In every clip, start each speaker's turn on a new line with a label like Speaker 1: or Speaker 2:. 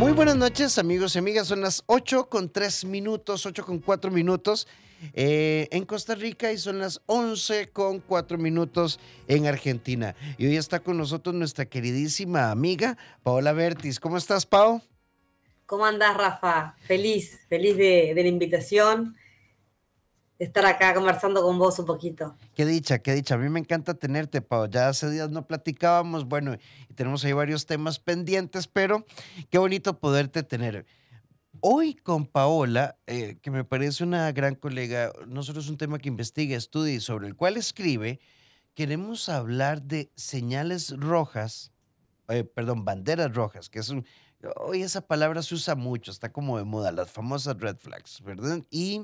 Speaker 1: Muy buenas noches, amigos y amigas. Son las 8 con 3 minutos, 8 con 4 minutos eh, en Costa Rica y son las 11 con 4 minutos en Argentina. Y hoy está con nosotros nuestra queridísima amiga Paola Bertis. ¿Cómo estás, Pao?
Speaker 2: ¿Cómo andás, Rafa? Feliz, feliz de la invitación estar acá conversando con vos un poquito.
Speaker 1: Qué dicha, qué dicha. A mí me encanta tenerte, Pau. Ya hace días no platicábamos, bueno, tenemos ahí varios temas pendientes, pero qué bonito poderte tener. Hoy con Paola, eh, que me parece una gran colega, no solo es un tema que investiga, estudia y sobre el cual escribe, queremos hablar de señales rojas, eh, perdón, banderas rojas, que es un, hoy esa palabra se usa mucho, está como de moda, las famosas red flags, ¿verdad? Y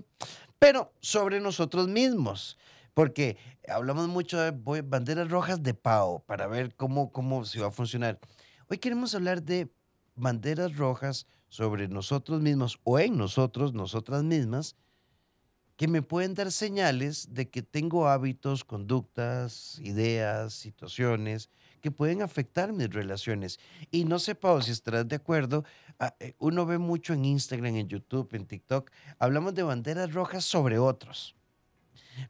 Speaker 1: pero sobre nosotros mismos. Porque hablamos mucho de banderas rojas de PAO para ver cómo, cómo se va a funcionar. Hoy queremos hablar de banderas rojas sobre nosotros mismos o en nosotros, nosotras mismas, que me pueden dar señales de que tengo hábitos, conductas, ideas, situaciones que pueden afectar mis relaciones. Y no sé, Pau, si estarás de acuerdo, ah, eh, uno ve mucho en Instagram, en YouTube, en TikTok, hablamos de banderas rojas sobre otros.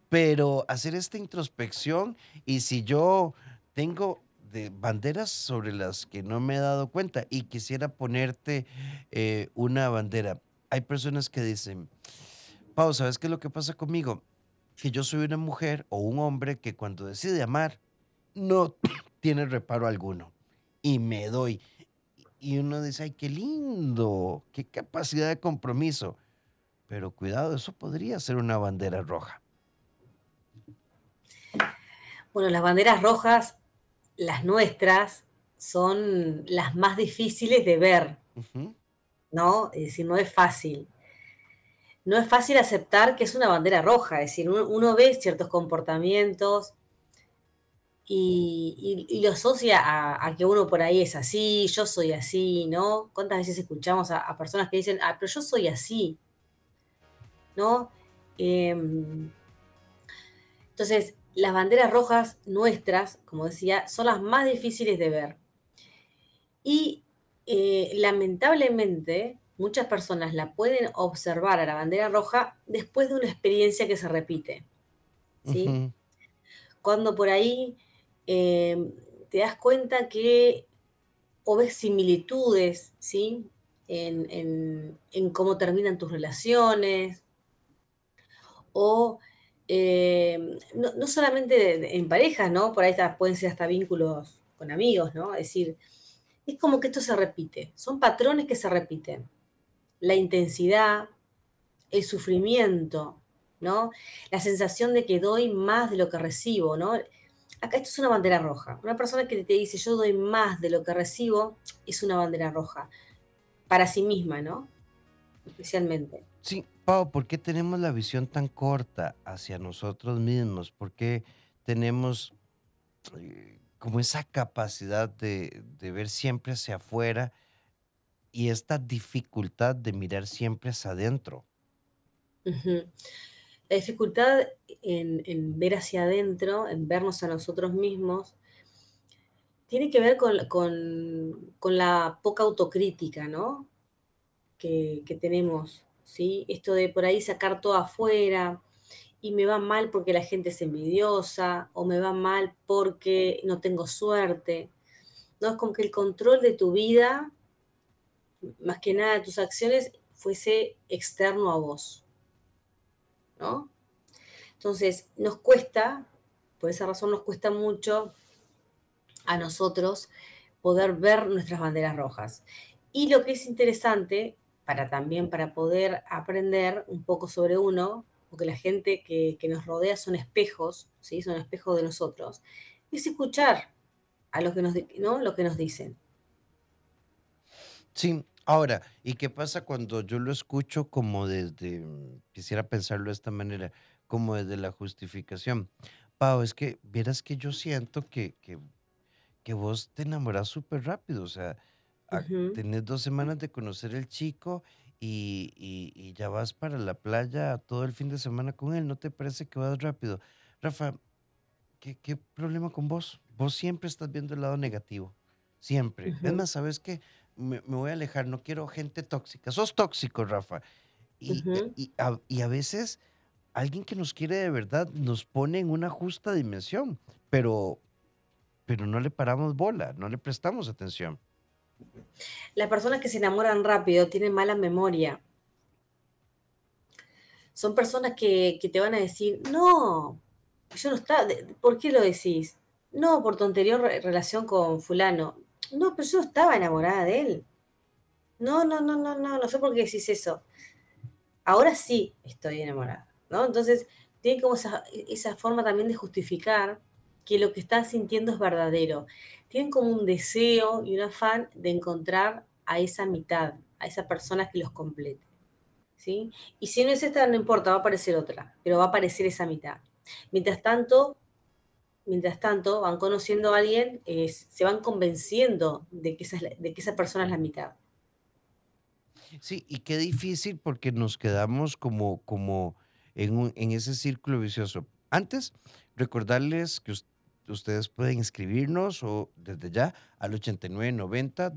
Speaker 1: Pero hacer esta introspección y si yo tengo de banderas sobre las que no me he dado cuenta y quisiera ponerte eh, una bandera, hay personas que dicen, Pau, ¿sabes qué es lo que pasa conmigo? Que yo soy una mujer o un hombre que cuando decide amar, no tiene reparo alguno. Y me doy. Y uno dice, ay, qué lindo, qué capacidad de compromiso. Pero cuidado, eso podría ser una bandera roja.
Speaker 2: Bueno, las banderas rojas, las nuestras, son las más difíciles de ver, ¿no? Es decir, no es fácil. No es fácil aceptar que es una bandera roja, es decir, uno ve ciertos comportamientos, y, lo asocia a, que uno por ahí es así, yo soy así, ¿no? ¿Cuántas veces escuchamos a, personas que dicen, ah, pero yo soy así, ¿no? Em, entonces, las banderas rojas nuestras, como decía, son las más difíciles de ver. Y eh, lamentablemente, muchas personas la pueden observar a la bandera roja después de una experiencia que se repite. ¿sí? Cuando por ahí Em, te das cuenta que o ves similitudes, ¿sí? En, cómo terminan tus relaciones, o em, no, solamente en parejas, ¿no? Por ahí pueden ser hasta vínculos con amigos, ¿no? Es decir, es como que esto se repite, son patrones que se repiten. La intensidad, el sufrimiento, ¿no? La sensación de que doy más de lo que recibo, ¿no? Acá esto es una bandera roja. Una persona que te dice yo doy más de lo que recibo es una bandera roja. Para sí misma, ¿no? Especialmente.
Speaker 1: Sí, Pau, ¿por qué tenemos la visión tan corta hacia nosotros mismos? ¿Por qué tenemos eh, como esa capacidad de, ver siempre hacia afuera y esta dificultad de mirar siempre hacia adentro?
Speaker 2: La dificultad en, ver hacia adentro, en vernos a nosotros mismos, tiene que ver con, la poca autocrítica, ¿no? Que, tenemos, ¿sí? Esto de por ahí sacar todo afuera y me va mal porque la gente es envidiosa o me va mal porque no tengo suerte. ¿No? Es como que el control de tu vida, más que nada de tus acciones, fuese externo a vos. ¿No? Entonces, nos cuesta, por esa razón nos cuesta mucho a nosotros poder ver nuestras banderas rojas. Y lo que es interesante, para también para poder aprender un poco sobre uno, porque la gente que, nos rodea son espejos, ¿sí? son espejos de nosotros, es escuchar a lo que nos, ¿no? lo que nos dicen.
Speaker 1: Sí, Ahora, ¿y qué pasa cuando yo lo escucho como desde, mm, quisiera pensarlo de esta manera, como desde la justificación? Pau, es que vieras que yo siento que, que, que vos te enamoras súper rápido, o sea, tenés dos semanas de conocer el chico y, y, ya vas para la playa todo el fin de semana con él, ¿no te parece que vas rápido? Rafa, ¿qué, qué problema con vos? Vos siempre estás viendo el lado negativo, siempre. Es más, ¿sabes qué? Me, me voy a alejar, no quiero gente tóxica. Sos tóxico, Rafa. Y,
Speaker 2: Ujú.
Speaker 1: y a, y a veces alguien que nos quiere de verdad nos pone en una justa dimensión, pero, pero no le paramos bola, no le prestamos atención.
Speaker 2: Las personas que se enamoran rápido tienen mala memoria. Son personas que, que te van a decir, no, yo no estaba, ¿por qué lo decís? No, por tu anterior re- relación con fulano. No, pero yo estaba enamorada de él. No, no, no, no, no, no sé por qué decís eso. Ahora sí estoy enamorada, ¿no? Entonces, tiene como esa, esa forma también de justificar que lo que están sintiendo es verdadero. Tienen como un deseo y un afán de encontrar a esa mitad, a esa persona que los complete, ¿sí? Y si no es esta, no importa, va a aparecer otra, pero va a aparecer esa mitad. Mientras tanto, mientras tanto, van conociendo a alguien, eh, se van convenciendo de que, esa, es la- de que esa persona es la mitad.
Speaker 1: Sí, y qué difícil porque nos quedamos como, como en, un- en ese círculo vicioso. Antes, recordarles que us- ustedes pueden escribirnos o desde ya al 8990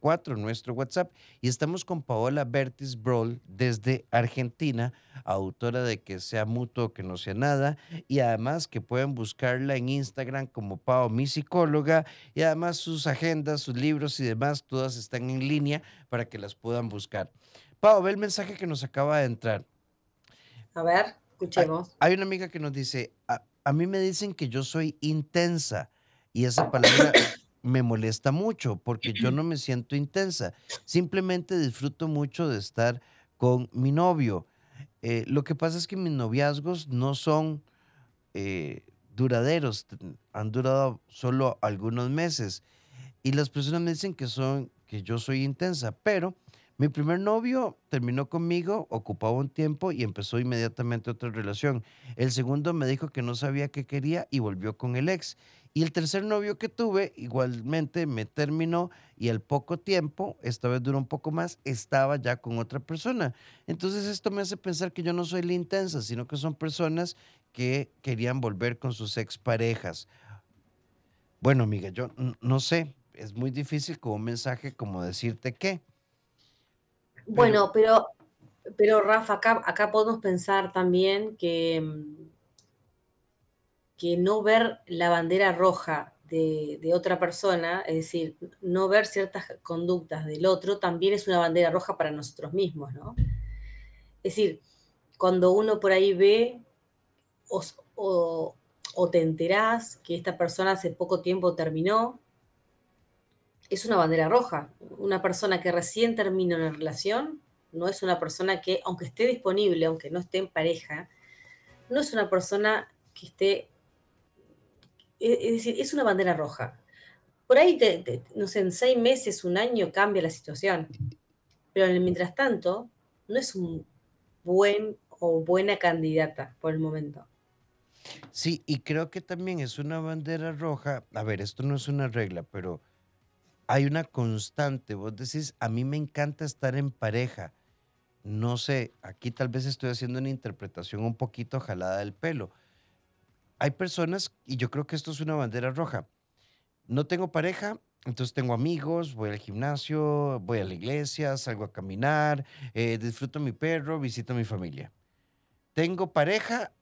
Speaker 1: 004 nuestro WhatsApp y estamos con Paola Bertis Broll desde Argentina, autora de Que sea mutuo, que no sea nada, y además que pueden buscarla en Instagram como Pao, mi psicóloga, y además sus agendas, sus libros y demás, todas están en línea para que las puedan buscar. Pau, ve el mensaje que nos acaba de entrar.
Speaker 2: A ver,
Speaker 1: Hay,
Speaker 2: escuchemos.
Speaker 1: hay una amiga que nos dice, a, mí me dicen que yo soy intensa y esa palabra me molesta mucho porque yo no me siento intensa. Simplemente disfruto mucho de estar con mi novio. Eh, lo que pasa es que mis noviazgos no son eh, duraderos, han durado solo algunos meses. Y las personas me dicen que son, que yo soy intensa, pero mi primer novio terminó conmigo, ocupaba un tiempo y empezó inmediatamente otra relación. El segundo me dijo que no sabía qué quería y volvió con el ex. Y el tercer novio que tuve igualmente me terminó y al poco tiempo, esta vez duró un poco más, estaba ya con otra persona. Entonces esto me hace pensar que yo no soy la intensa, sino que son personas que querían volver con sus exparejas. Bueno, amiga, yo no sé, es muy difícil con un mensaje como decirte pero
Speaker 2: Bueno, pero, pero Rafa, acá, acá podemos pensar también que, mm, que no ver la bandera roja de, de otra persona, es decir, no ver ciertas conductas del otro, también es una bandera roja para nosotros mismos, ¿no? Es decir, cuando uno por ahí ve o- o te enterás que esta persona hace poco tiempo terminó, es una bandera roja. Una persona que recién termina una relación no es una persona que, aunque esté disponible, aunque no esté en pareja, no es una persona que esté, es decir, es una bandera roja. Por ahí, te- no sé, en seis meses, un año cambia la situación, pero mientras tanto, no es un buen o buena candidata por el momento.
Speaker 1: sí, y creo que también es una bandera roja. A ver, esto no es una regla, pero hay una constante. Vos decís, a mí me encanta estar en pareja. No sé, aquí tal vez estoy haciendo una interpretación un poquito jalada del pelo. Hay personas, y yo creo que esto es una bandera roja. No tengo pareja, entonces tengo amigos, voy al gimnasio, voy a la iglesia, salgo a caminar, eh, disfruto mi perro, visito a mi familia. Tengo pareja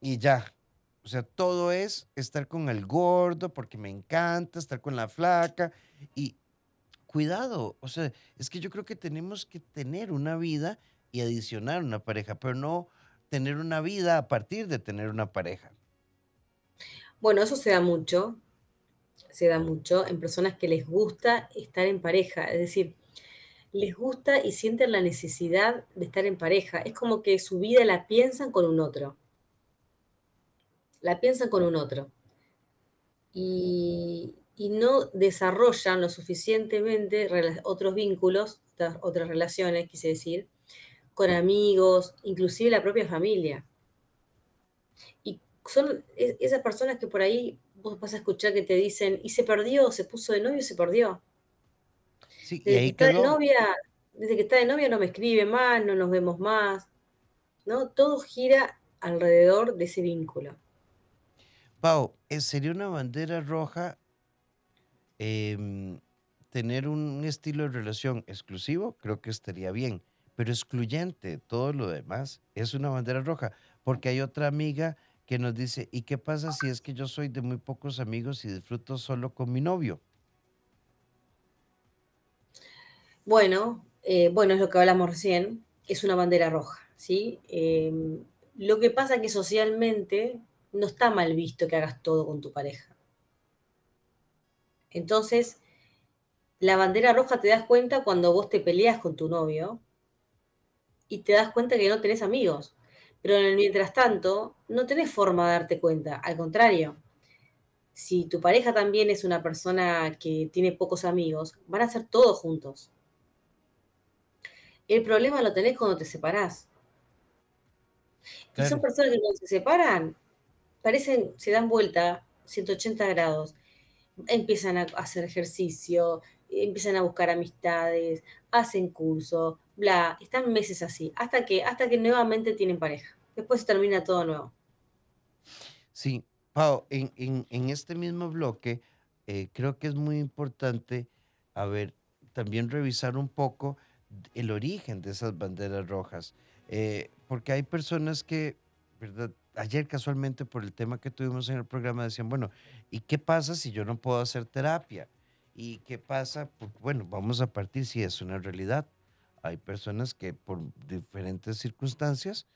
Speaker 1: y ya. Sea, todo es estar con el gordo porque me encanta, estar con la flaca y cuidado. O sea, es que yo creo que tenemos que tener una vida y adicionar una pareja, pero no tener una vida a partir de tener una pareja.
Speaker 2: Bueno, eso se da mucho, se da mucho en personas que les gusta estar en pareja, es decir, les gusta y sienten la necesidad de estar en pareja. Es como que su vida la piensan con un otro, la piensan con un otro y, y no desarrollan lo suficientemente otros vínculos, otras, otras relaciones, quise decir, con amigos, inclusive la propia familia. Y son es- esas personas que por ahí vos vas a escuchar que te dicen, y se perdió, se puso de novio, se perdió.
Speaker 1: Sí, y
Speaker 2: Desde que
Speaker 1: ahí
Speaker 2: está de novia, desde que está de novia no me escribe más, no nos vemos más, ¿no? Todo gira alrededor de ese vínculo.
Speaker 1: Pau, sería una bandera roja em, tener un estilo de relación exclusivo, creo que estaría bien, pero excluyente, todo lo demás es una bandera roja, porque hay otra amiga que nos dice, ¿y qué pasa si es que yo soy de muy pocos amigos y disfruto solo con mi novio?
Speaker 2: Bueno, eh, bueno, es lo que hablamos recién, es una bandera roja, ¿sí? Em, lo que pasa es que socialmente no está mal visto que hagas todo con tu pareja. Entonces, la bandera roja te das cuenta cuando vos te peleas con tu novio y te das cuenta que no tenés amigos. Pero en el mientras tanto, no tenés forma de darte cuenta. Al contrario, si tu pareja también es una persona que tiene pocos amigos, van a hacer todo juntos. El problema lo tenés cuando te separás. Y son personas que cuando se separan, parecen, se dan vuelta 180 grados, empiezan a hacer ejercicio, empiezan a buscar amistades, hacen curso, bla, están meses así, hasta que, hasta que nuevamente tienen pareja. Después se termina todo nuevo.
Speaker 1: Sí, Pau, en, en- este mismo bloque, eh, creo que es muy importante, a ver, también revisar un poco el origen de esas banderas rojas, eh, porque hay personas que, ¿verdad? Ayer casualmente por el tema que tuvimos en el programa decían, bueno, ¿y qué pasa si yo no puedo hacer terapia? ¿Y qué pasa? Pues, bueno, vamos a partir si es una realidad. Hay personas que por diferentes circunstancias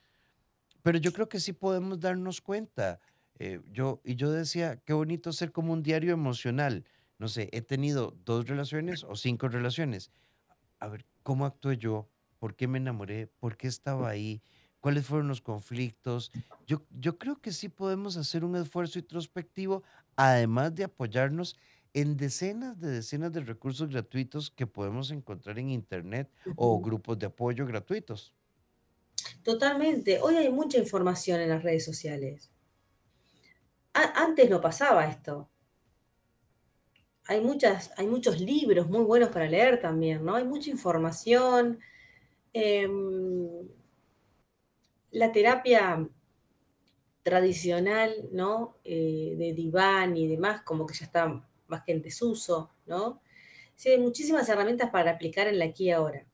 Speaker 1: pero yo creo que sí podemos darnos cuenta. eh, yo, y yo decía, qué bonito ser como un diario emocional. No sé, he tenido dos relaciones o cinco relaciones. A ver, ¿cómo actué yo? ¿Por qué me enamoré? ¿Por qué estaba ahí? ¿Cuáles fueron los conflictos? Yo, yo creo que sí podemos hacer un esfuerzo introspectivo, además de apoyarnos en decenas de decenas de recursos gratuitos que podemos encontrar en Internet o grupos de apoyo gratuitos.
Speaker 2: Totalmente. Hoy hay mucha información en las redes sociales. A- antes no pasaba esto. Hay muchas, hay muchos libros muy buenos para leer también, ¿no? Hay mucha información. Em, la terapia tradicional, ¿no? Eh, de diván y demás, como que ya está más que en desuso, ¿no? Sí, hay muchísimas herramientas para aplicar en la aquí y ahora.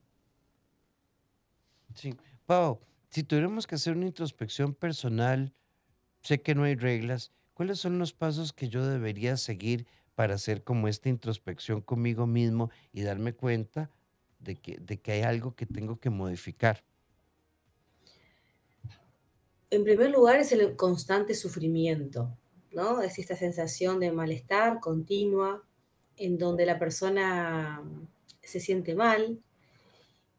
Speaker 1: Sí. Pau, si tuviéramos que hacer una introspección personal, sé que no hay reglas. ¿Cuáles son los pasos que yo debería seguir para hacer como esta introspección conmigo mismo y darme cuenta de que, de que hay algo que tengo que modificar?
Speaker 2: En primer lugar es el constante sufrimiento, ¿no? Es esta sensación de malestar continua en donde la persona se siente mal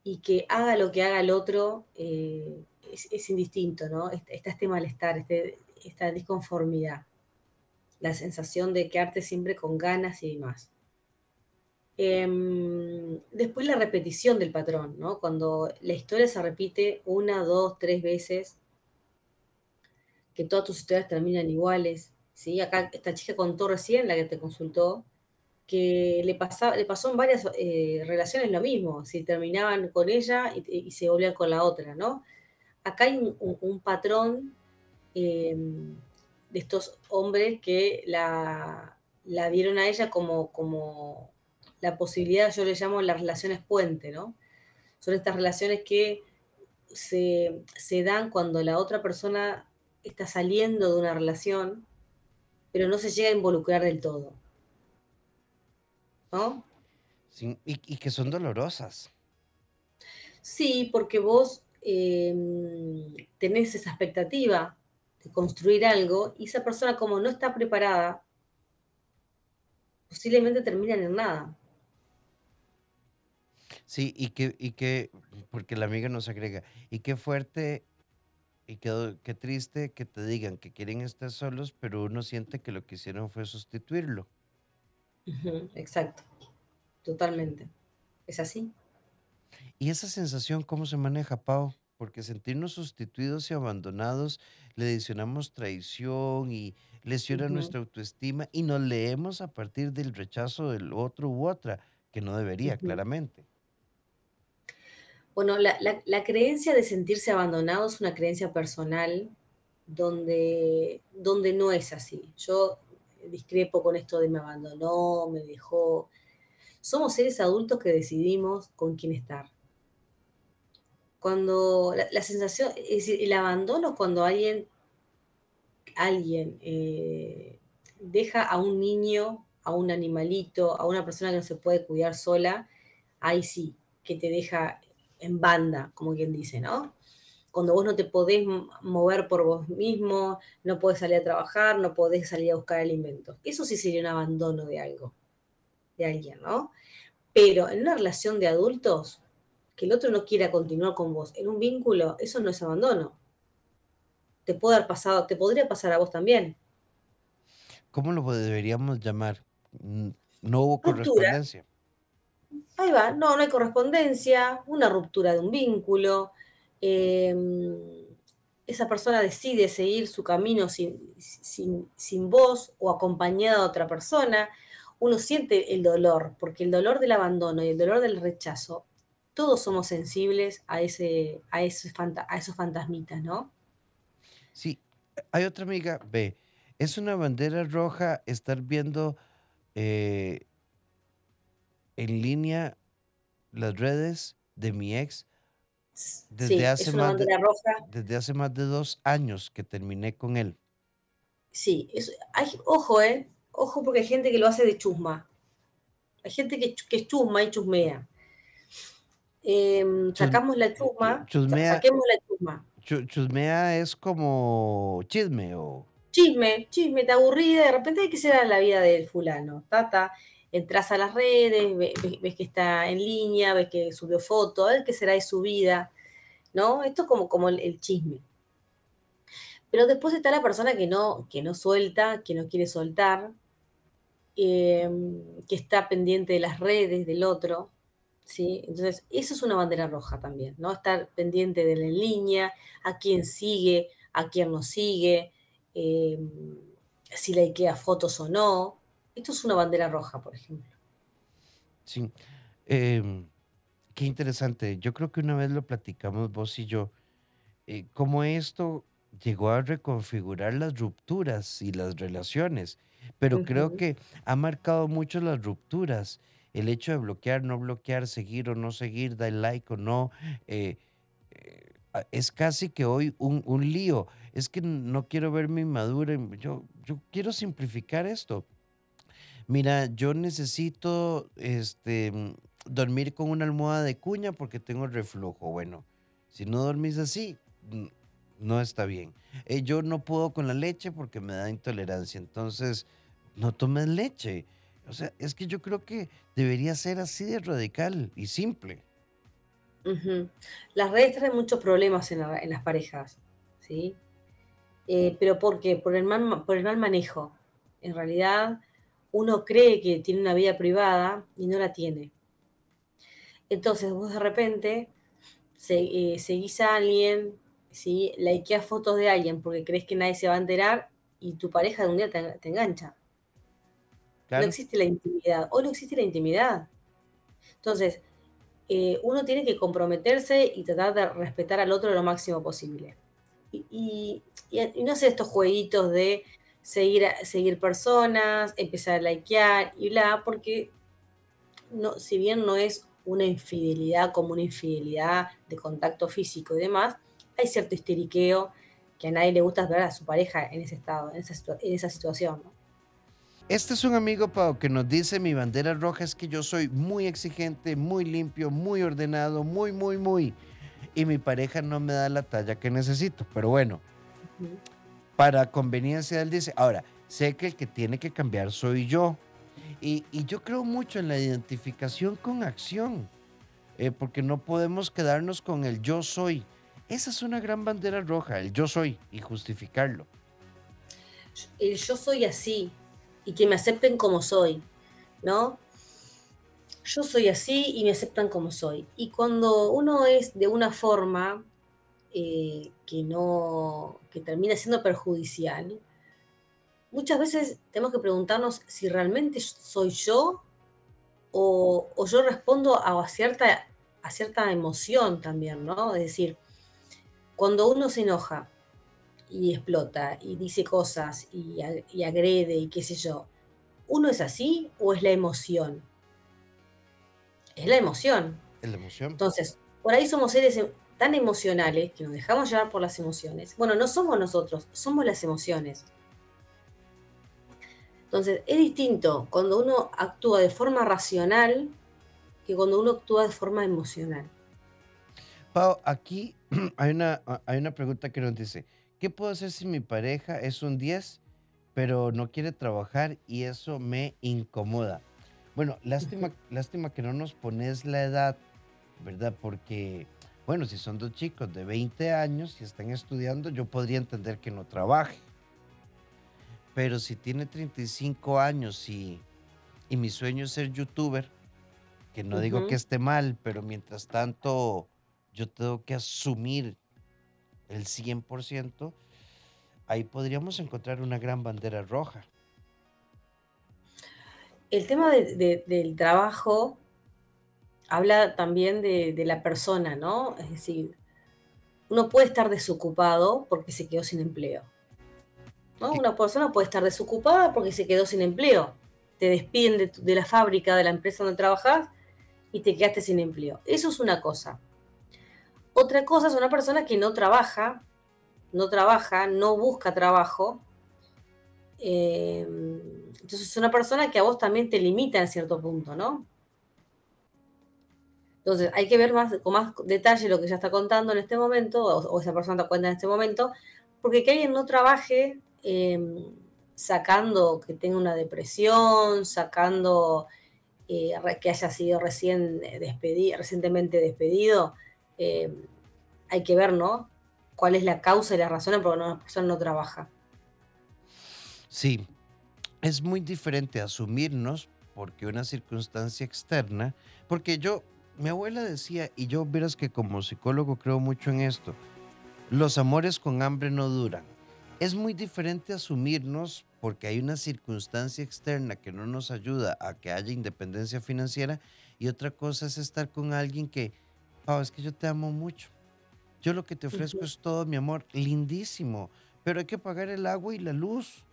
Speaker 2: y que haga lo que haga el otro eh, es, indistinto, ¿no? Está este malestar, este, esta disconformidad, la sensación de quedarte siempre con ganas y demás. Em, después la repetición del patrón, ¿no? Cuando la historia se repite una, dos, tres veces, que todas tus historias terminan iguales, ¿sí? Acá esta chica contó recién, la que te consultó, que le, pasa, le pasó en varias eh, relaciones lo mismo, si terminaban con ella y, se volvían con la otra, ¿no? Acá hay un, patrón eh, de estos hombres que la, la vieron a ella como, como la posibilidad, yo le llamo las relaciones puente, ¿no? Son estas relaciones que se, se dan cuando la otra persona está saliendo de una relación, pero no se llega a involucrar del todo. ¿No?
Speaker 1: Sí, y, y que son dolorosas.
Speaker 2: Sí, porque vos eh, tenés esa expectativa de construir algo y esa persona como no está preparada, posiblemente termina en nada.
Speaker 1: Sí, y que, y que, porque la amiga nos agrega, y qué fuerte y qué, triste que te digan que quieren estar solos, pero uno siente que lo que hicieron fue sustituirlo.
Speaker 2: Exacto, totalmente. Es así.
Speaker 1: ¿Y esa sensación cómo se maneja, Pau? Porque sentirnos sustituidos y abandonados le adicionamos traición y lesiona nuestra autoestima y nos leemos a partir del rechazo del otro u otra, que no debería, claramente.
Speaker 2: Bueno, la, creencia de sentirse abandonado es una creencia personal donde, donde no es así. Yo discrepo con esto de me abandonó, me dejó. Somos seres adultos que decidimos con quién estar. Cuando la, sensación, es decir, el abandono cuando alguien, alguien eh, deja a un niño, a un animalito, a una persona que no se puede cuidar sola, ahí sí, que te deja en banda, como quien dice, ¿no? Cuando vos no te podés mover por vos mismo, no podés salir a trabajar, no podés salir a buscar alimentos. Eso sí sería un abandono de algo, de alguien, ¿no? Pero en una relación de adultos, que el otro no quiera continuar con vos en un vínculo, eso no es abandono. Te puede haber pasado, te podría pasar a vos también.
Speaker 1: ¿Cómo lo deberíamos llamar? No hubo
Speaker 2: Ruptura,
Speaker 1: correspondencia.
Speaker 2: Ahí va, no, no hay correspondencia, una ruptura de un vínculo, eh, esa persona decide seguir su camino sin, sin, sin o acompañada de otra persona, uno siente el dolor, porque el dolor del abandono y el dolor del rechazo, todos somos sensibles a, ese, a, a esos fantasmitas, ¿no?
Speaker 1: Sí, hay otra amiga, ve, es una bandera roja estar viendo eh, en línea las redes de mi ex desde
Speaker 2: Sí,
Speaker 1: hace más de,
Speaker 2: roja.
Speaker 1: desde hace más de dos años que terminé con él.
Speaker 2: Sí, es, hay, ojo, ¿eh? Ojo porque hay gente que lo hace de chusma. Hay gente que, que es chusma y chusmea.
Speaker 1: Chus-
Speaker 2: sacamos la
Speaker 1: chu-
Speaker 2: chusma,
Speaker 1: chusmea,
Speaker 2: saquemos la chusma.
Speaker 1: chu- chusmea es como chisme o...
Speaker 2: Chisme, chisme, te aburrida, de repente hay que ser la vida del fulano. Tata, entras a las redes, ve- ve- ves, que está en línea, ves que subió foto, a ver qué será de su vida, ¿no? Esto es como, como el, chisme. Pero después está la persona que no, que no suelta, que no quiere soltar, em, que está pendiente de las redes del otro, ¿sí? Entonces, eso es una bandera roja también, ¿no? Estar pendiente de la línea, a quién sigue, a quién no sigue, em, si likea fotos o no. Esto es una bandera roja, por ejemplo.
Speaker 1: Sí. Em, qué interesante. Yo creo que una vez lo platicamos vos y yo, eh, cómo esto llegó a reconfigurar las rupturas y las relaciones, pero creo que ha marcado mucho las rupturas. El hecho de bloquear, no bloquear, seguir o no seguir, dar like o no, eh, eh, es casi que hoy un, un lío. Es que no quiero verme inmadura. Yo, yo quiero simplificar esto. Mira, yo necesito este, mm, dormir con una almohada de cuña porque tengo reflujo. Bueno, si no dormís así, no está bien. Eh, yo no puedo con la leche porque me da intolerancia. Entonces, no tomes leche. O sea, es que yo creo que debería ser así de radical y simple.
Speaker 2: Las redes traen muchos problemas en, la- en las parejas, ¿sí? Eh, pero ¿por qué? Por el mal, ma- por el mal manejo. En realidad, uno cree que tiene una vida privada y no la tiene. Entonces, vos de repente se- eh, seguís a alguien, ¿sí? likeás fotos de alguien porque crees que nadie se va a enterar y tu pareja de un día te, te engancha. No existe la intimidad. Hoy no existe la intimidad. Entonces, eh, uno tiene que comprometerse y tratar de respetar al otro lo máximo posible. Y- y no hacer estos jueguitos de seguir, seguir personas, empezar a likear y bla, porque no, si bien no es una infidelidad como una infidelidad de contacto físico y demás, hay cierto histeriqueo que a nadie le gusta ver a su pareja en ese estado, en esa, situa- en esa situación, ¿no?
Speaker 1: Este es un amigo, Pau, que nos dice, mi bandera roja es que yo soy muy exigente, muy limpio, muy ordenado, muy, muy, muy. Y mi pareja no me da la talla que necesito. Pero bueno,
Speaker 2: Ujú.
Speaker 1: Para conveniencia, él dice, ahora, sé que el que tiene que cambiar soy yo. Y, y yo creo mucho en la identificación con acción, eh, porque no podemos quedarnos con el yo soy. Esa es una gran bandera roja, el yo soy, y justificarlo.
Speaker 2: El yo soy así y que me acepten como soy, ¿no? Yo soy así y me aceptan como soy. Y cuando uno es de una forma eh, que no, que termina siendo perjudicial, muchas veces tenemos que preguntarnos si realmente soy yo o, o yo respondo a cierta, a cierta emoción también, ¿no? Es decir, cuando uno se enoja y explota y dice cosas y, y agrede y qué sé yo, ¿uno es así o es la emoción? Es la emoción.
Speaker 1: Es la emoción.
Speaker 2: Entonces, por ahí somos seres tan emocionales que nos dejamos llevar por las emociones. Bueno, no somos nosotros, somos las emociones. Entonces, es distinto cuando uno actúa de forma racional que cuando uno actúa de forma emocional.
Speaker 1: Pau, aquí hay una, hay una pregunta que nos dice, ¿qué puedo hacer si mi pareja es un 10, pero no quiere trabajar y eso me incomoda? Bueno, lástima, lástima que no nos pones la edad, ¿verdad? Porque, bueno, si son dos chicos de 20 años y están estudiando, yo podría entender que no trabaje. Pero si tiene 35 años y, y mi sueño es ser youtuber, que no digo que esté mal, pero mientras tanto yo tengo que asumir el 100%, ahí podríamos encontrar una gran bandera roja.
Speaker 2: El tema del trabajo habla también de, la persona, ¿no? Es decir, uno puede estar desocupado porque se quedó sin empleo. Una persona puede estar desocupada porque se quedó sin empleo. Te despiden de, de la fábrica, de la empresa donde trabajas y te quedaste sin empleo. Eso es una cosa. Otra cosa es una persona que no trabaja, no trabaja, no busca trabajo. Eh, entonces es una persona que a vos también te limita en cierto punto, ¿no? Entonces hay que ver más, con más detalle lo que ya está contando en este momento, o, esa persona te cuenta en este momento, porque que alguien no trabaje eh, sacando que tenga una depresión, sacando eh, que haya sido recién despedido, recientemente despedido, eh, hay que ver, ¿no? ¿Cuál es la causa y la razón por la que una persona no trabaja?
Speaker 1: Sí, es muy diferente asumirnos porque una circunstancia externa, porque yo, mi abuela decía, y yo verás que como psicólogo creo mucho en esto, los amores con hambre no duran. Es muy diferente asumirnos porque hay una circunstancia externa que no nos ayuda a que haya independencia financiera y otra cosa es estar con alguien que oh, es que yo te amo mucho. Yo lo que te ofrezco es todo mi amor, lindísimo, pero hay que pagar el agua y la luz.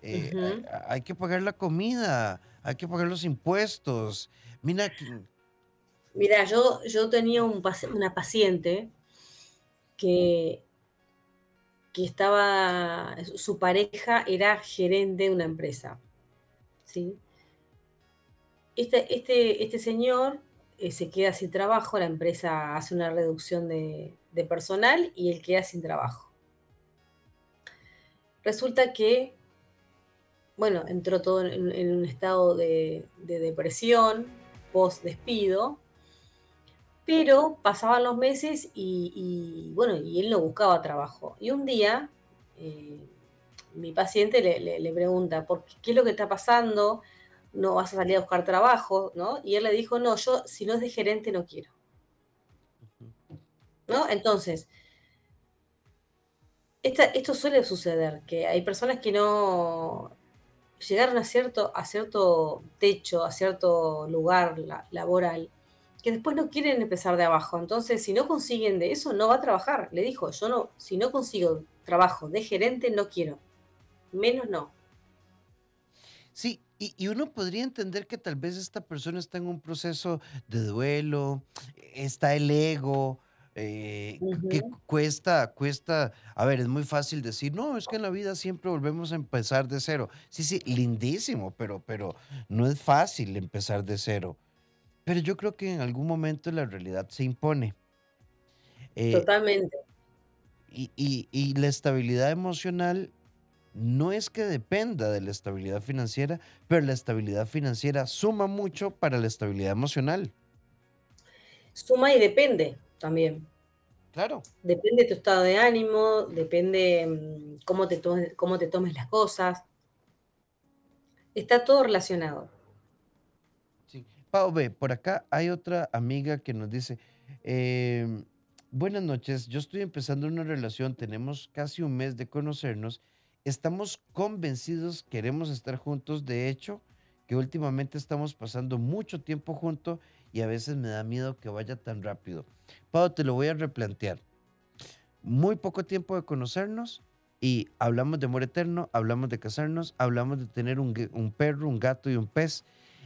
Speaker 1: Eh, hay, que pagar la comida, hay que pagar los impuestos. Mira,
Speaker 2: Mira, yo, yo tenía un, una paciente que, que estaba, su pareja era gerente de una empresa. ¿sí? Este, este, este señor eh, se queda sin trabajo, la empresa hace una reducción de, personal y él queda sin trabajo. Resulta que, bueno, entró todo en, un estado de, depresión, post despido, pero pasaban los meses y, bueno, y él no buscaba trabajo. Y un día, eh, mi paciente le, le, pregunta, ¿por qué, qué es lo que está pasando? no vas a salir a buscar trabajo, ¿no? Y él le dijo, no, yo si no es de gerente no quiero. ¿No? Entonces, esto suele suceder, que hay personas que no llegaron a cierto, a cierto techo, a cierto lugar laboral, que después no quieren empezar de abajo. Entonces, si no consiguen de eso, no va a trabajar. Le dijo, yo no, si no consigo trabajo de gerente, no quiero. Menos no.
Speaker 1: Sí, y, uno podría entender que tal vez esta persona está en un proceso de duelo, está el ego, eh, que cuesta, cuesta, a ver, es muy fácil decir, no, es que en la vida siempre volvemos a empezar de cero. Sí, sí, lindísimo, pero, pero no es fácil empezar de cero. Pero yo creo que en algún momento la realidad se impone.
Speaker 2: Eh, Totalmente.
Speaker 1: Y, y la estabilidad emocional no es que dependa de la estabilidad financiera, pero la estabilidad financiera suma mucho para la estabilidad emocional.
Speaker 2: Suma y depende también.
Speaker 1: Claro.
Speaker 2: Depende de tu estado de ánimo, depende mm, cómo te, tomes, cómo te tomes las cosas. Está todo relacionado.
Speaker 1: Pau, ve, por acá hay otra amiga que nos dice, em, buenas noches, yo estoy empezando una relación, tenemos casi un mes de conocernos estamos convencidos, queremos estar juntos. De hecho, que últimamente estamos pasando mucho tiempo juntos y a veces me da miedo que vaya tan rápido. Pau, te lo voy a replantear. Muy poco tiempo de conocernos y hablamos de amor eterno, hablamos de casarnos, hablamos de tener un, un perro, un gato y un pez.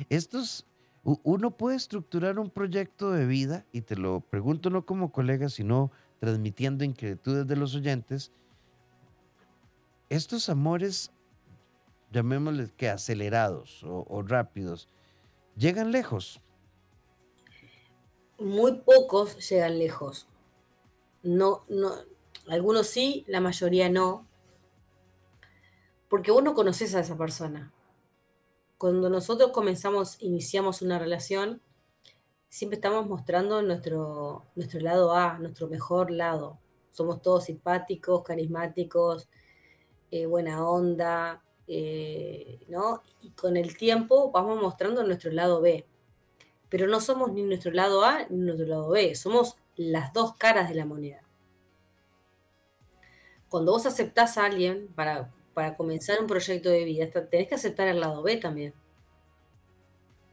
Speaker 1: Estos Uno puede estructurar un proyecto de vida, y te lo pregunto no como colega, sino transmitiendo inquietudes de los oyentes. Estos amores, llamémosles que acelerados o, rápidos, ¿llegan lejos?
Speaker 2: Muy pocos llegan lejos. No, no, algunos sí, la mayoría no. Porque vos no conoces a esa persona cuando nosotros comenzamos, iniciamos una relación, siempre estamos mostrando nuestro, nuestro lado A, nuestro mejor lado. Somos todos simpáticos, carismáticos, eh, buena onda, eh, ¿no? Y con el tiempo vamos mostrando nuestro lado B. Pero no somos ni nuestro lado A ni nuestro lado B, somos las dos caras de la moneda. Cuando vos aceptás a alguien para, para comenzar un proyecto de vida, tenés que aceptar el lado B también.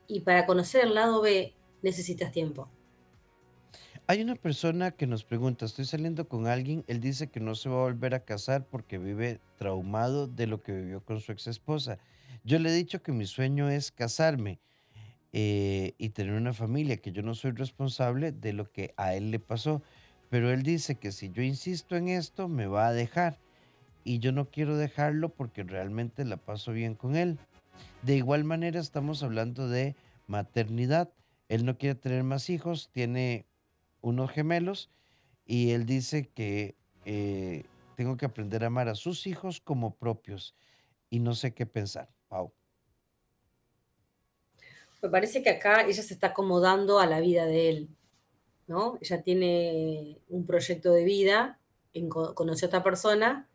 Speaker 2: Y para conocer el lado B necesitas tiempo.
Speaker 1: Hay una persona que nos pregunta, estoy saliendo con alguien, él dice que no se va a volver a casar porque vive traumado de lo que vivió con su ex esposa. Yo le he dicho que mi sueño es casarme eh, y tener una familia, que yo no soy responsable de lo que a él le pasó, pero él dice que si yo insisto en esto me va a dejar y yo no quiero dejarlo porque realmente la paso bien con él. De igual manera estamos hablando de maternidad. Él no quiere tener más hijos, tiene unos gemelos y él dice que eh, tengo que aprender a amar a sus hijos como propios y no sé qué pensar. Pau.
Speaker 2: Me parece que acá ella se está acomodando a la vida de él, ¿no? Ella tiene un proyecto de vida, conoció a otra persona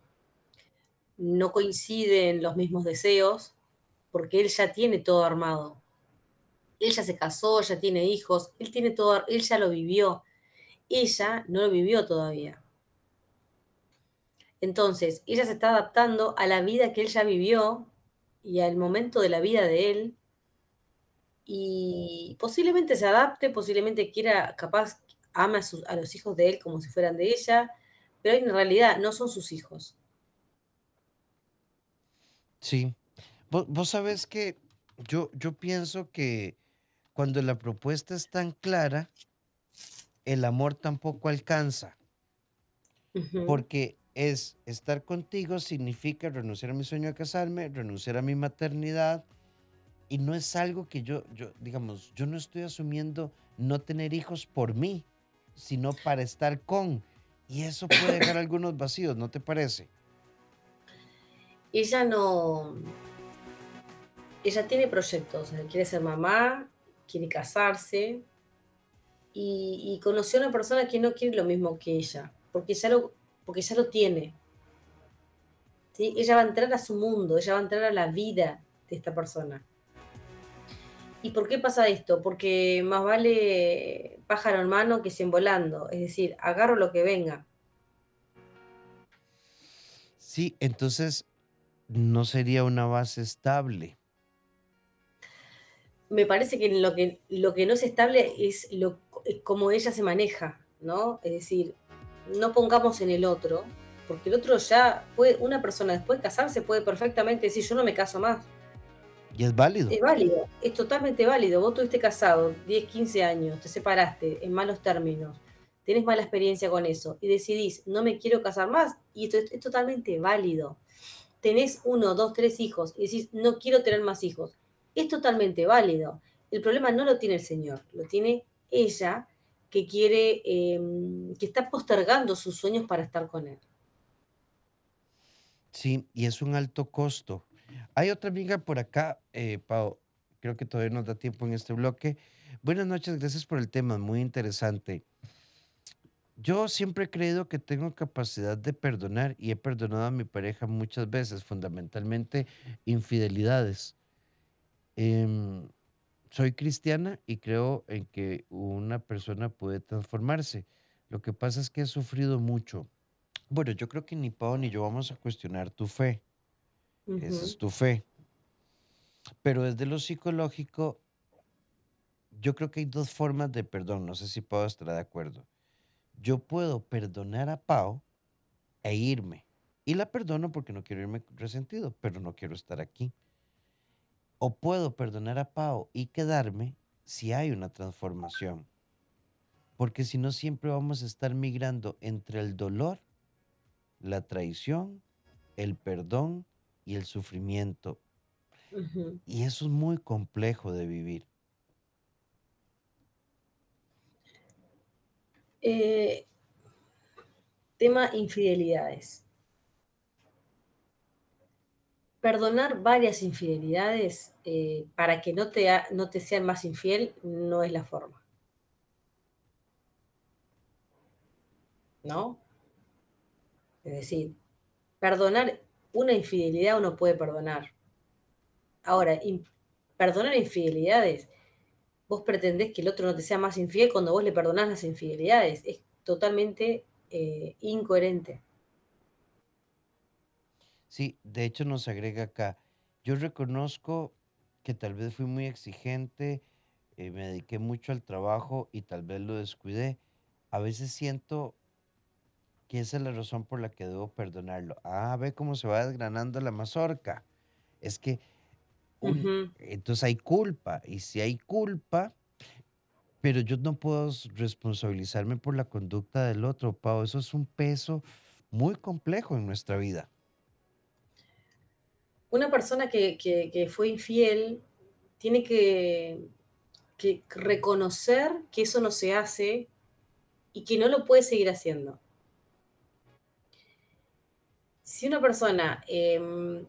Speaker 2: no coinciden los mismos deseos, porque él ya tiene todo armado. Él ya se casó, ya tiene hijos, él tiene todo, él ya lo vivió. Ella no lo vivió todavía. Entonces, ella se está adaptando a la vida que él ya vivió y al momento de la vida de él. Y posiblemente se adapte, posiblemente quiera, capaz, ama a, a los hijos de él como si fueran de ella, pero en realidad no son sus hijos
Speaker 1: Sí. Vos, sabés que yo, yo pienso que cuando la propuesta es tan clara, el amor tampoco alcanza. Porque es estar contigo significa renunciar a mi sueño de casarme, renunciar a mi maternidad. Y no es algo que yo, yo, digamos, yo no estoy asumiendo no tener hijos por mí, sino para estar con. Y eso puede dejar algunos vacíos, ¿no te parece?
Speaker 2: Ella no. Ella tiene proyectos, quiere ser mamá, quiere casarse y, conoció a una persona que no quiere lo mismo que ella, porque ya lo, porque lo tiene. ¿Sí? Ella va a entrar a su mundo, ella va a entrar a la vida de esta persona. ¿Y por qué pasa esto? Porque más vale pájaro en mano que cien volando, es decir, agarro lo que venga.
Speaker 1: Sí, entonces no sería una base estable.
Speaker 2: Me parece que lo que, lo que no es estable es, lo, cómo ella se maneja, ¿no? Es decir, no pongamos en el otro, porque el otro ya puede, una persona después de casarse puede perfectamente decir, yo no me caso más.
Speaker 1: Y es válido.
Speaker 2: Es válido, es totalmente válido. Vos estuviste casado 10, 15 años, te separaste en malos términos, tenés mala experiencia con eso y decidís, no me quiero casar más, y esto es totalmente válido tenés uno, dos, tres hijos y decís, no quiero tener más hijos, es totalmente válido. El problema no lo tiene el Señor, lo tiene ella que quiere, em, que está postergando sus sueños para estar con Él.
Speaker 1: Sí, y es un alto costo. Hay otra amiga por acá, eh, Pau, creo que todavía nos da tiempo en este bloque. Buenas noches, gracias por el tema, muy interesante. Yo siempre he creído que tengo capacidad de perdonar y he perdonado a mi pareja muchas veces, fundamentalmente infidelidades. Em, soy cristiana y creo en que una persona puede transformarse. Lo que pasa es que he sufrido mucho. Bueno, yo creo que ni Pau ni yo vamos a cuestionar tu fe. Esa es tu fe. Pero desde lo psicológico, yo creo que hay dos formas de perdón. No sé si Pau estará de acuerdo yo puedo perdonar a Pau e irme. Y la perdono porque no quiero irme resentido, pero no quiero estar aquí. O puedo perdonar a Pau y quedarme si hay una transformación. Porque si no, siempre vamos a estar migrando entre el dolor, la traición, el perdón y el sufrimiento. Y eso es muy complejo de vivir.
Speaker 2: Eh, tema infidelidades. Perdonar varias infidelidades eh, para que no te, no te sean más infiel no es la forma, ¿no? Es decir, perdonar una infidelidad uno puede perdonar. Ahora, perdonar infidelidades, vos pretendés que el otro no te sea más infiel cuando vos le perdonás las infidelidades. Es totalmente eh, incoherente.
Speaker 1: Sí, de hecho nos agrega acá. Yo reconozco que tal vez fui muy exigente, eh, me dediqué mucho al trabajo y tal vez lo descuidé. A veces siento que esa es la razón por la que debo perdonarlo. Ah, ve cómo se va desgranando la mazorca. Es que un, entonces hay culpa, y si hay culpa, pero yo no puedo responsabilizarme por la conducta del otro, Pau. Eso es un peso muy complejo en nuestra vida.
Speaker 2: Una persona que, que- que fue infiel tiene que, que reconocer que eso no se hace y que no lo puede seguir haciendo. Si una persona em,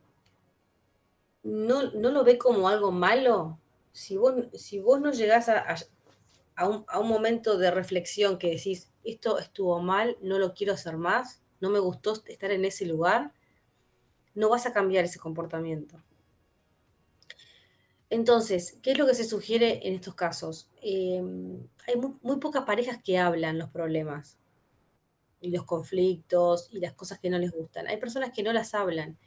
Speaker 2: no, no lo ve como algo malo, si vos, si vos no llegás a, a- un, a un momento de reflexión que decís, esto estuvo mal, no lo quiero hacer más, no me gustó estar en ese lugar, no vas a cambiar ese comportamiento. Entonces, ¿qué es lo que se sugiere en estos casos? Em, hay muy, muy pocas parejas que hablan los problemas y los conflictos y las cosas que no les gustan. Hay personas que no las hablan.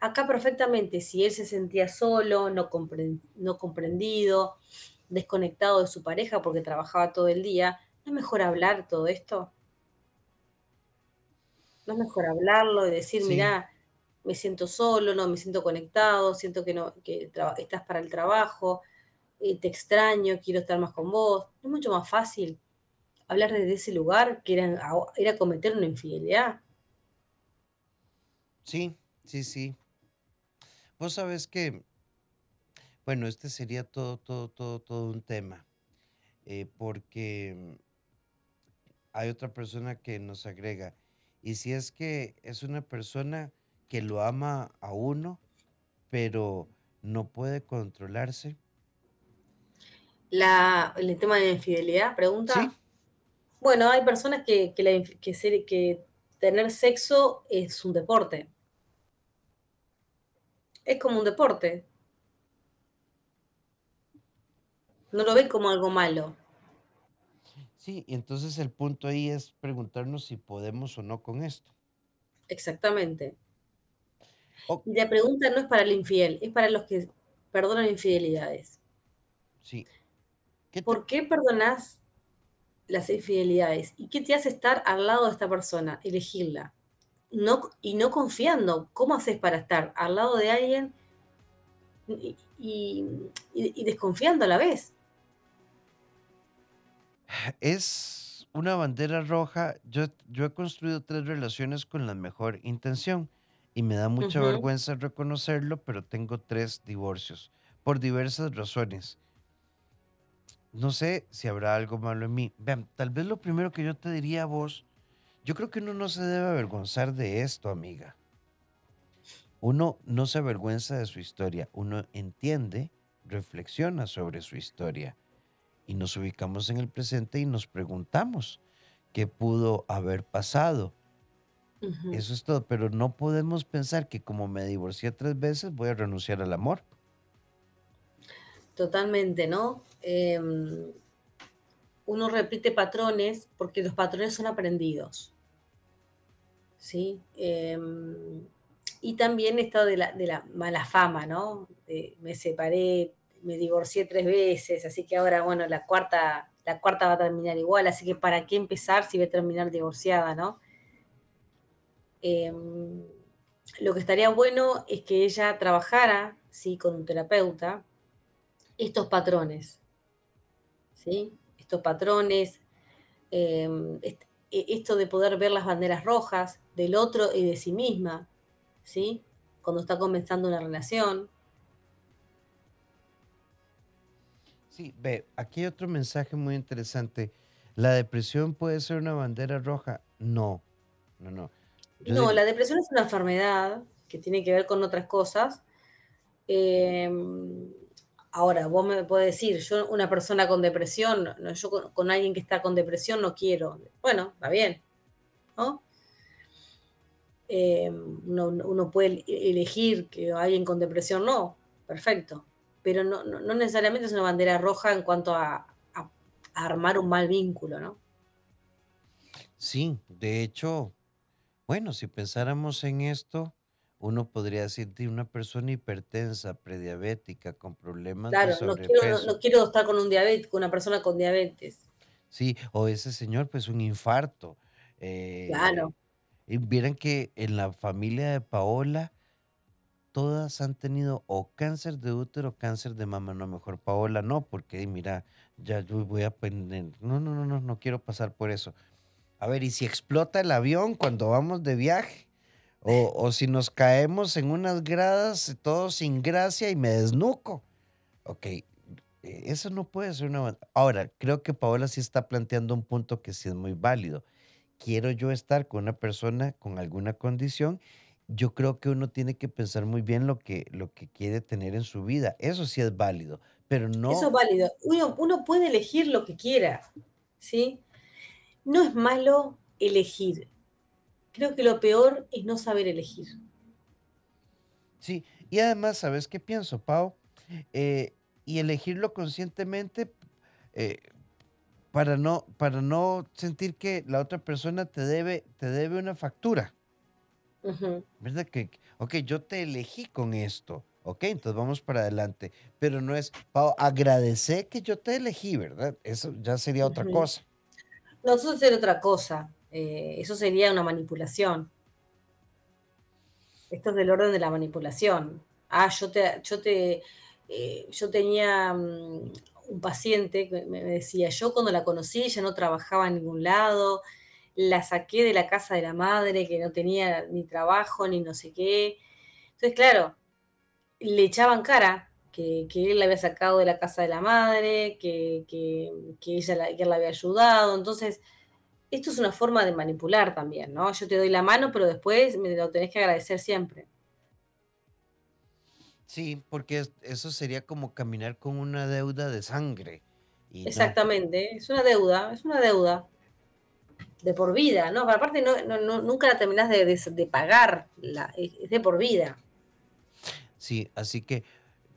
Speaker 2: Acá perfectamente, si él se sentía solo, no, compren- no comprendido, desconectado de su pareja porque trabajaba todo el día, ¿no es mejor hablar todo esto? ¿No es mejor hablarlo y decir,
Speaker 1: Sí,
Speaker 2: mira, me siento solo, no me siento conectado, siento que no, que estás para el trabajo, eh, te extraño, quiero estar más con vos? ¿No es mucho más fácil hablar desde ese lugar que era, era cometer una infidelidad?
Speaker 1: sí, sí, sí. Vos sabés que, bueno, este sería todo, todo, todo, todo un tema, eh, porque hay otra persona que nos agrega, y si es que es una persona que lo ama a uno, pero no puede controlarse,
Speaker 2: La, el tema de la infidelidad, pregunta.
Speaker 1: sí,
Speaker 2: Bueno, hay personas que, que, la inf- que ser- que tener sexo es un deporte. Es como un deporte. No lo ven como algo malo.
Speaker 1: sí, y entonces el punto ahí es preguntarnos si podemos o no con esto.
Speaker 2: Exactamente. Y la pregunta no es para el infiel, es para los que perdonan infidelidades.
Speaker 1: sí, ¿qué te,
Speaker 2: ¿Por qué perdonás las infidelidades? ¿Y qué te hace estar al lado de esta persona? Elegirla. No, y no confiando. ¿Cómo haces para estar al lado de alguien y, y- y- y desconfiando a la vez?
Speaker 1: Es una bandera roja. Yo, yo he construido tres relaciones con la mejor intención y me da mucha vergüenza reconocerlo, pero tengo tres divorcios por diversas razones. No sé si habrá algo malo en mí. Vean, tal vez lo primero que yo te diría a vos, yo creo que uno no se debe avergonzar de esto, amiga. Uno no se avergüenza de su historia, uno entiende, reflexiona sobre su historia y nos ubicamos en el presente y nos preguntamos qué pudo haber pasado. Eso es todo, pero no podemos pensar que como me divorcié tres veces voy a renunciar al amor.
Speaker 2: Totalmente, ¿no? Em, uno repite patrones porque los patrones son aprendidos, ¿sí? Em, y también esto de la, de la mala fama, ¿no? De, me separé, me divorcié tres veces, así que ahora, bueno, la cuarta, la cuarta va a terminar igual, así que ¿para qué empezar si voy a terminar divorciada, ¿no? Em, lo que estaría bueno es que ella trabajara, ¿sí? Con un terapeuta, estos patrones, ¿sí? Estos patrones, em, esto de poder ver las banderas rojas del otro y de sí misma, ¿sí? Cuando está comenzando una relación.
Speaker 1: Sí, ve, aquí hay otro mensaje muy interesante. ¿La depresión puede ser una bandera roja? No, no, no.
Speaker 2: No, la depresión es una enfermedad que tiene que ver con otras cosas. Em, ahora, vos me podés decir, yo una persona con depresión, yo con, alguien que está con depresión no quiero. Bueno, va bien, ¿no? Em, uno, puede elegir que alguien con depresión no, perfecto, pero no, necesariamente es una bandera roja en cuanto a, a armar un mal vínculo, ¿no?
Speaker 1: Sí, de hecho, bueno, si pensáramos en esto, uno podría decir de una persona hipertensa, prediabética, con problemas de
Speaker 2: Claro, no quiero, no, quiero estar con un diabético, una persona con diabetes.
Speaker 1: Sí, o ese señor, pues un infarto.
Speaker 2: Claro.
Speaker 1: Eh, y vieran que en la familia de Paola, todas han tenido o cáncer de útero o cáncer de mama. No, mejor Paola no, porque mira, ya yo voy a aprender. No, no, no, no, no quiero pasar por eso. A ver, ¿y si explota el avión cuando vamos de viaje? O, si nos caemos en unas gradas, todo sin gracia y me desnuco. Ok, e, eso no puede ser una... Ahora, creo que Paola sí está planteando un punto que sí es muy válido. Quiero yo estar con una persona con alguna condición. Yo creo que uno tiene que pensar muy bien lo que, lo que quiere tener en su vida. Eso sí es válido, pero no...
Speaker 2: Eso es válido. Uno puede elegir lo que quiera, ¿sí? No es malo elegir. Creo que lo peor es no saber elegir.
Speaker 1: Sí, y además, ¿sabes qué pienso, Pau? Eh, y elegirlo conscientemente eh, para, no, para no sentir que la otra persona te debe, te debe una factura. ¿Verdad? Que, ok, yo te elegí con esto. Ok, entonces vamos para adelante. Pero no es, Pau, agradecer que yo te elegí, ¿verdad? Eso ya sería otra cosa.
Speaker 2: No, eso sería otra cosa. Eh, eso sería una manipulación. Esto es del orden de la manipulación. Ah, yo te, yo te, eh, yo tenía mm, un paciente que me decía, yo cuando la conocí ella no trabajaba en ningún lado, la saqué de la casa de la madre que no tenía ni trabajo ni no sé qué. Entonces, claro, le echaban cara que, él la había sacado de la casa de la madre, que, ella la, que él la había ayudado. Entonces, esto es una forma de manipular también, ¿no? Yo te doy la mano, pero después me lo tenés que agradecer siempre.
Speaker 1: Sí, porque eso sería como caminar con una deuda de sangre.
Speaker 2: Exactamente, es una deuda, es una deuda de por vida, ¿no? Pero aparte no, nunca la terminás de, de, pagar, la, es de por vida.
Speaker 1: Sí, así que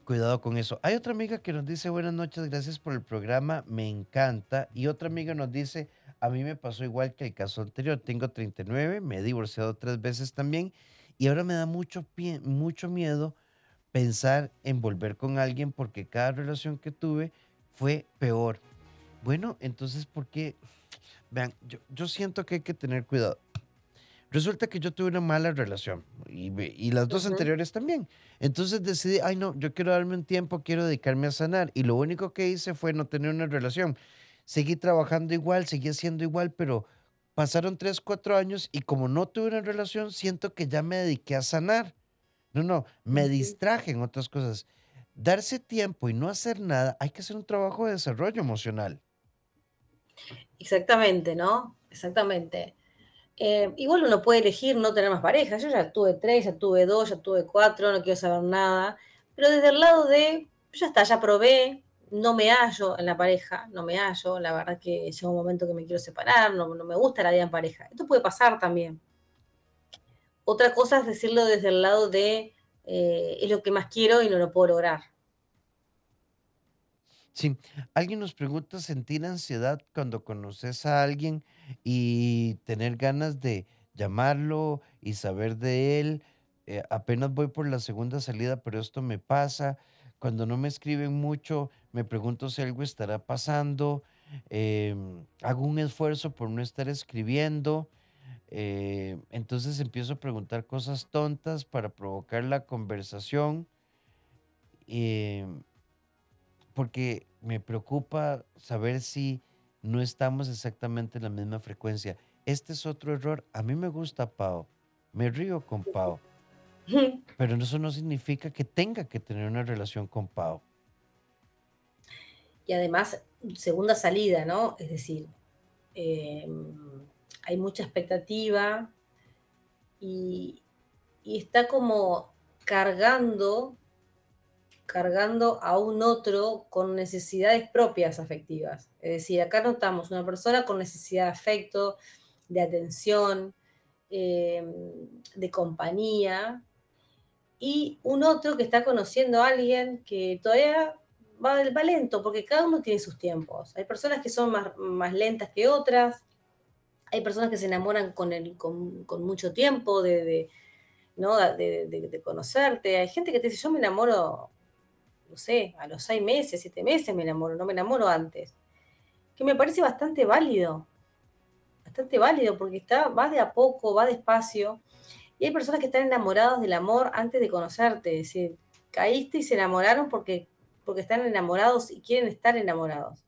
Speaker 1: Cuidado con eso. Hay otra amiga que nos dice buenas noches, gracias por el programa, me encanta. Y otra amiga nos dice, a mí me pasó igual que el caso anterior, tengo 39, me he divorciado tres veces también y ahora me da mucho, mucho miedo pensar en volver con alguien porque cada relación que tuve fue peor. Bueno, entonces, ¿por qué? Vean, yo, yo siento que hay que tener cuidado. Resulta que yo tuve una mala relación y, las dos anteriores también. Entonces decidí, ay no, yo quiero darme un tiempo, quiero dedicarme a sanar. Y lo único que hice fue no tener una relación. Seguí trabajando igual, seguí haciendo igual, pero pasaron tres, cuatro años y como no tuve una relación, siento que ya me dediqué a sanar. No, no, me distraje en otras cosas. Darse tiempo y no hacer nada, hay que hacer un trabajo de desarrollo emocional.
Speaker 2: Exactamente, ¿no? Exactamente. Eh, igual uno puede elegir no tener más parejas. Yo ya tuve tres, ya tuve dos, ya tuve cuatro, no quiero saber nada. Pero desde el lado de, ya está, ya probé, no me hallo en la pareja, no me hallo, la verdad que llega un momento que me quiero separar, no, me gusta la vida en pareja. Esto puede pasar también. Otra cosa es decirlo desde el lado de, eh, es lo que más quiero y no lo puedo lograr.
Speaker 1: Sí, alguien nos pregunta sentir ansiedad cuando conoces a alguien y tener ganas de llamarlo y saber de él. Eh, apenas voy por la segunda salida, pero esto me pasa. Cuando no me escriben mucho, me pregunto si algo estará pasando. Em, hago un esfuerzo por no estar escribiendo. Eh, entonces empiezo a preguntar cosas tontas para provocar la conversación. Em, porque me preocupa saber si no estamos exactamente en la misma frecuencia. Este es otro error. A mí me gusta Pau. Me río con Pau. Pero eso no significa que tenga que tener una relación con Pau.
Speaker 2: Y además, segunda salida, ¿no? Es decir, em, hay mucha expectativa y, y está como cargando cargando a un otro con necesidades propias afectivas. Es decir, acá notamos una persona con necesidad de afecto, de atención, eh, de compañía, y un otro que está conociendo a alguien que todavía va, lento, porque cada uno tiene sus tiempos. Hay personas que son más, lentas que otras, hay personas que se enamoran con, el, con, mucho tiempo de, ¿no? de, conocerte, hay gente que te dice, yo me enamoro no sé, a los seis meses, siete meses me enamoro, no me enamoro antes. Que me parece bastante válido, bastante válido, porque está, va de a poco, va despacio. Y hay personas que están enamoradas del amor antes de conocerte, es decir, caíste y se enamoraron porque, porque están enamorados y quieren estar enamorados.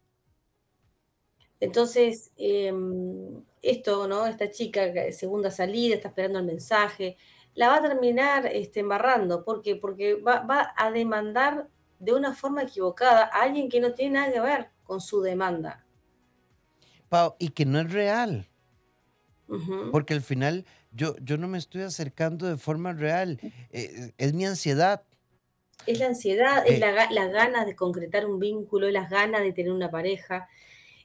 Speaker 2: Entonces, em, esto, ¿no? Esta chica, segunda salida, está esperando el mensaje, la va a terminar este, embarrando. ¿Por qué? Porque va, va a demandar de una forma equivocada a alguien que no tiene nada que ver con su demanda.
Speaker 1: Pau, y que no es real. Porque al final yo, yo no me estoy acercando de forma real. Eh, es mi ansiedad.
Speaker 2: Es la ansiedad, es eh. la, la ganas de concretar un vínculo, es las ganas de tener una pareja,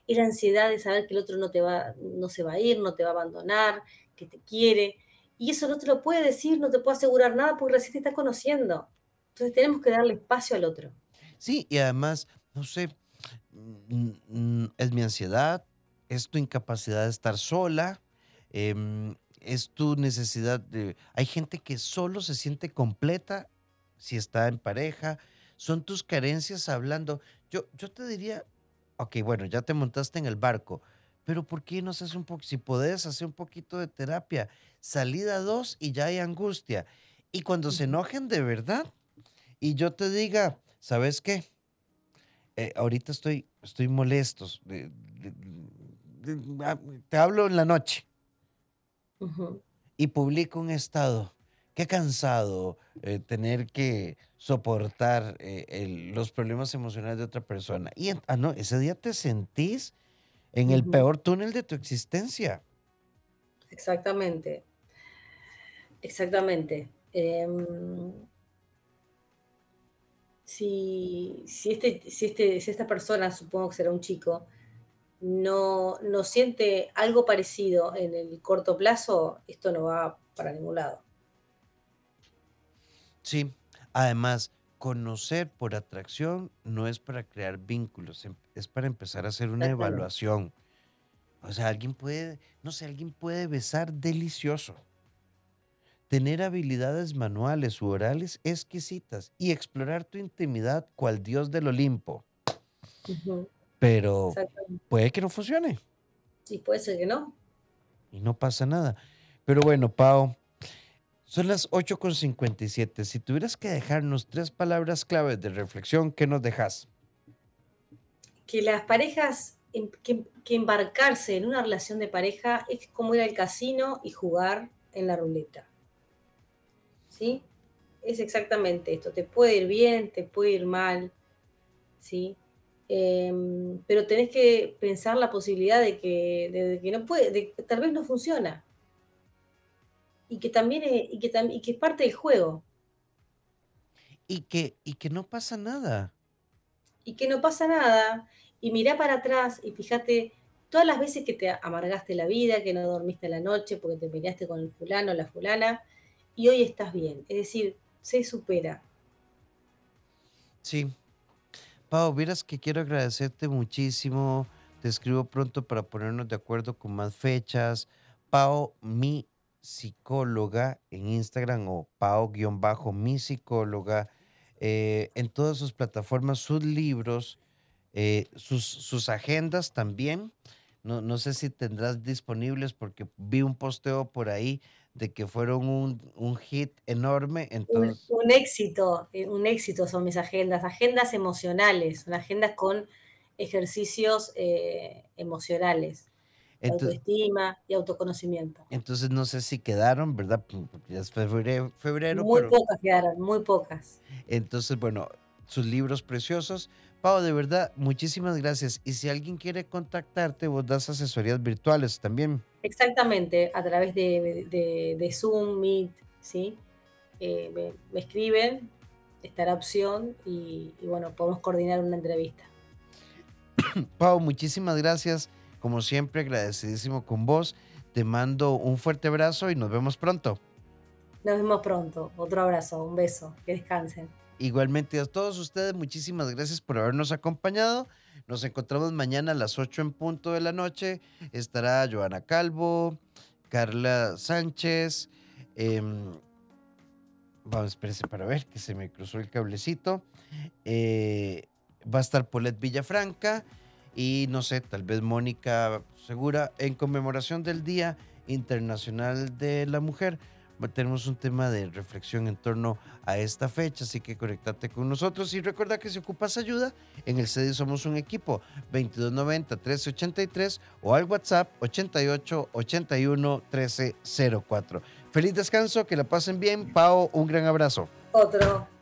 Speaker 2: es la ansiedad de saber que el otro no, te va, no se va a ir, no te va a abandonar, que te quiere. Y eso no te lo puede decir, no te puede asegurar nada porque recién te está conociendo. Entonces tenemos que darle espacio al otro.
Speaker 1: Sí, y además, no sé, mm, es mi ansiedad, es tu incapacidad de estar sola, em, es tu necesidad de... Hay gente que solo se siente completa si está en pareja, son tus carencias hablando. Yo, yo te diría, ok, bueno, ya te montaste en el barco, pero ¿por qué no haces un poco, si puedes hacer un poquito de terapia, salida dos y ya hay angustia? Y cuando se enojen de verdad, y yo te diga, ¿sabes qué? Eh, ahorita estoy, estoy molesto. Ah, te hablo en la noche. Y publico un estado. Qué cansado eh, tener que soportar eh, los problemas emocionales de otra persona. Y ah, no, ese día te sentís en el peor túnel de tu existencia.
Speaker 2: Exactamente. Exactamente. Em, si, si, este, si, este, si esta persona, supongo que será un chico, no, no siente algo parecido en el corto plazo, esto no va para ningún lado.
Speaker 1: Sí, además, conocer por atracción no es para crear vínculos, em, es para empezar a hacer una evaluación. O sea, alguien puede, no sé, alguien puede besar delicioso tener habilidades manuales u orales exquisitas y explorar tu intimidad cual dios del Olimpo. Pero puede que no funcione.
Speaker 2: Sí, puede ser que no.
Speaker 1: Y no pasa nada. Pero bueno, Pau, son las 8.57. Si tuvieras que dejarnos tres palabras claves de reflexión, ¿qué nos dejas?
Speaker 2: Que las parejas, em, que, embarcarse en una relación de pareja es como ir al casino y jugar en la ruleta. ¿sí? Es exactamente esto, te puede ir bien, te puede ir mal, ¿sí? Em, pero tenés que pensar la posibilidad de que, que no puede, de que tal vez no funciona. Y que también es, y que, y que es parte del juego.
Speaker 1: Y que, y que no pasa nada.
Speaker 2: Y que no pasa nada. Y mirá para atrás y fíjate todas las veces que te amargaste la vida, que no dormiste la noche porque te peleaste con el fulano o la fulana, y hoy estás bien. Es decir, se supera.
Speaker 1: Sí. Pau, vieras que quiero agradecerte muchísimo. Te escribo pronto para ponernos de acuerdo con más fechas. Pau, mi psicóloga en Instagram o Pau-mi psicóloga. Eh, en todas sus plataformas, sus libros, eh, sus, sus, agendas también. No, no sé si tendrás disponibles porque vi un posteo por ahí de que fueron un, hit enorme. Entonces...
Speaker 2: Un, éxito, eh, un éxito son mis agendas, agendas emocionales, son agendas con ejercicios eh, emocionales. Autoestima y autoconocimiento.
Speaker 1: Entonces no sé si quedaron, ¿verdad? Porque ya es febrero. febrero
Speaker 2: muy pocas quedaron, muy pocas.
Speaker 1: Entonces, bueno, sus libros preciosos. Pau, de verdad, muchísimas gracias. Y si alguien quiere contactarte, vos das asesorías virtuales también.
Speaker 2: Exactamente, a través de, Zoom, Meet, ¿sí? Eh, me, escriben, está la opción y, y bueno, podemos coordinar una entrevista.
Speaker 1: Pau, muchísimas gracias. Como siempre, agradecidísimo con vos. Te mando un fuerte abrazo y nos vemos pronto.
Speaker 2: Nos vemos pronto. Otro abrazo, un beso. Que descansen.
Speaker 1: Igualmente a todos ustedes, muchísimas gracias por habernos acompañado. Nos encontramos mañana a las 8 en punto de la noche. Estará Joana Calvo, Carla Sánchez. Em, vamos, espérense para ver que se me cruzó el cablecito. Eh, va a estar Polet Villafranca y no sé, tal vez Mónica Segura en conmemoración del Día Internacional de la Mujer tenemos un tema de reflexión en torno a esta fecha, así que conectate con nosotros y recuerda que si ocupas ayuda, en el CEDI somos un equipo 2290-1383 o al WhatsApp 8881-1304. Feliz descanso, que la pasen bien. Pau, un gran abrazo.
Speaker 2: Otro.